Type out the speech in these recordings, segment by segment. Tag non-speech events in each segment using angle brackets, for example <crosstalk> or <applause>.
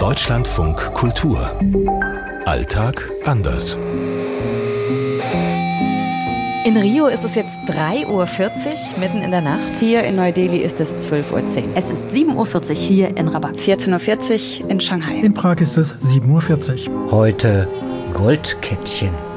Deutschlandfunk Kultur. Alltag anders. In Rio ist es jetzt 3.40 Uhr, mitten in der Nacht. Hier in Neu-Delhi ist es 12.10 Uhr. Es ist 7.40 Uhr hier in Rabat. 14.40 Uhr in Shanghai. In Prag ist es 7.40 Uhr. Heute Goldkettchen.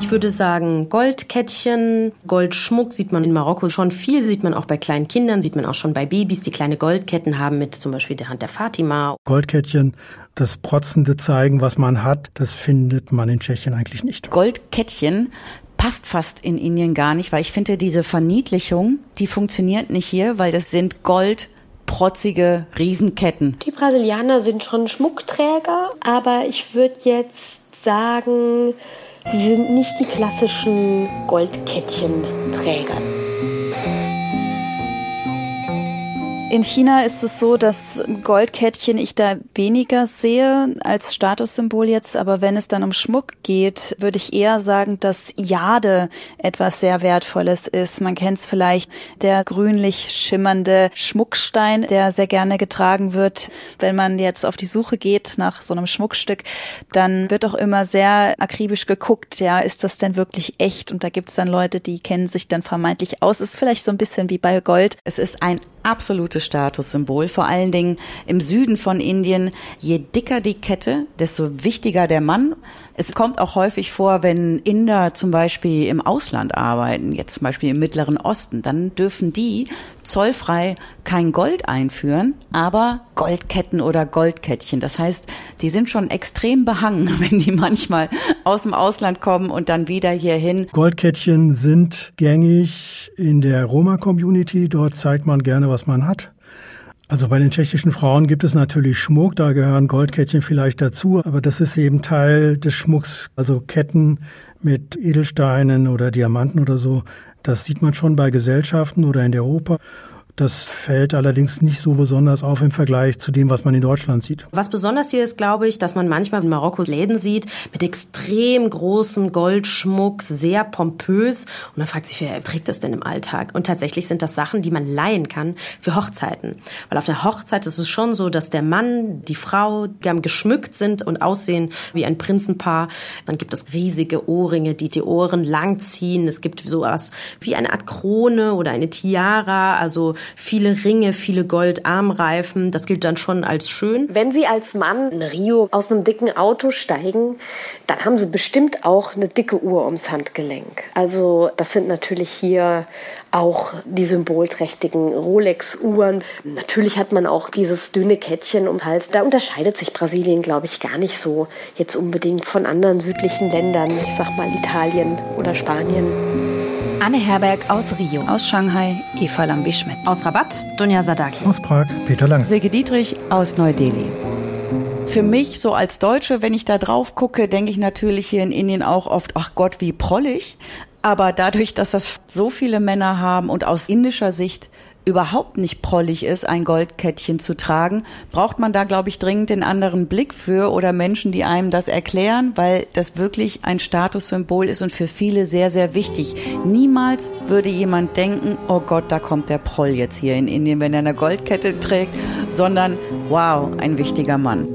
Ich würde sagen, Goldkettchen, Goldschmuck sieht man in Marokko schon viel, sieht man auch bei kleinen Kindern, sieht man auch schon bei Babys, die kleine Goldketten haben mit zum Beispiel der Hand der Fatima. Goldkettchen, das protzende Zeigen, was man hat, das findet man in Tschechien eigentlich nicht. Goldkettchen passt fast in Indien gar nicht, weil ich finde, diese Verniedlichung, die funktioniert nicht hier, weil das sind Gold protzige Riesenketten. Die Brasilianer sind schon Schmuckträger, aber ich würde jetzt sagen, Sie sind nicht die klassischen Goldkettchenträger. In China ist es so, dass Goldkettchen ich da weniger sehe als Statussymbol jetzt, aber wenn es dann um Schmuck geht, würde ich eher sagen, dass Jade etwas sehr Wertvolles ist. Man kennt es vielleicht, der grünlich schimmernde Schmuckstein, der sehr gerne getragen wird. Wenn man jetzt auf die Suche geht nach so einem Schmuckstück, dann wird auch immer sehr akribisch geguckt, ja, ist das denn wirklich echt? Und da gibt es dann Leute, die kennen sich dann vermeintlich aus. Ist vielleicht so ein bisschen wie bei Gold. Es ist ein absolutes Statussymbol, vor allen Dingen im Süden von Indien. Je dicker die Kette, desto wichtiger der Mann. Es kommt auch häufig vor, wenn Inder zum Beispiel im Ausland arbeiten, jetzt zum Beispiel im Mittleren Osten, dann dürfen die zollfrei kein Gold einführen, aber Goldketten oder Goldkettchen. Das heißt, die sind schon extrem behangen, <laughs> wenn die manchmal aus dem Ausland kommen und dann wieder hierhin. Goldkettchen sind gängig in der Roma-Community. Dort zeigt man gerne, was man hat. Also bei den tschechischen Frauen gibt es natürlich Schmuck, da gehören Goldkettchen vielleicht dazu, aber das ist eben Teil des Schmucks, also Ketten mit Edelsteinen oder Diamanten oder so. Das sieht man schon bei Gesellschaften oder in der Oper. Das fällt allerdings nicht so besonders auf im Vergleich zu dem, was man in Deutschland sieht. Was besonders hier ist, glaube ich, dass man manchmal in Marokko Läden sieht mit extrem großem Goldschmuck, sehr pompös. Und man fragt sich, wer trägt das denn im Alltag? Und tatsächlich sind das Sachen, die man leihen kann für Hochzeiten. Weil auf der Hochzeit ist es schon so, dass der Mann, die Frau gern geschmückt sind und aussehen wie ein Prinzenpaar. Dann gibt es riesige Ohrringe, die die Ohren langziehen. Es gibt sowas wie eine Art Krone oder eine Tiara. Also viele Ringe, viele Goldarmreifen. Das gilt dann schon als schön. Wenn Sie als Mann in Rio aus einem dicken Auto steigen, dann haben Sie bestimmt auch eine dicke Uhr ums Handgelenk. Also das sind natürlich hier auch die symbolträchtigen Rolex-Uhren. Natürlich hat man auch dieses dünne Kettchen ums Hals. Da unterscheidet sich Brasilien, glaube ich, gar nicht so jetzt unbedingt von anderen südlichen Ländern. Ich sag mal Italien oder Spanien. Anne Herberg aus Rio. Aus Shanghai, Eva Lambi-Schmidt. Aus Rabat, Dunja Sadaki. Aus Prag, Peter Lang. Silke Dietrich aus Neu-Delhi. Für mich, so als Deutsche, wenn ich da drauf gucke, denke ich natürlich hier in Indien auch oft, ach Gott, wie prollig. Aber dadurch, dass das so viele Männer haben und aus indischer Sicht überhaupt nicht prollig ist, ein Goldkettchen zu tragen, braucht man da, glaube ich, dringend den anderen Blick für oder Menschen, die einem das erklären, weil das wirklich ein Statussymbol ist und für viele sehr, sehr wichtig. Niemals würde jemand denken, oh Gott, da kommt der Proll jetzt hier in Indien, wenn er eine Goldkette trägt, sondern wow, ein wichtiger Mann.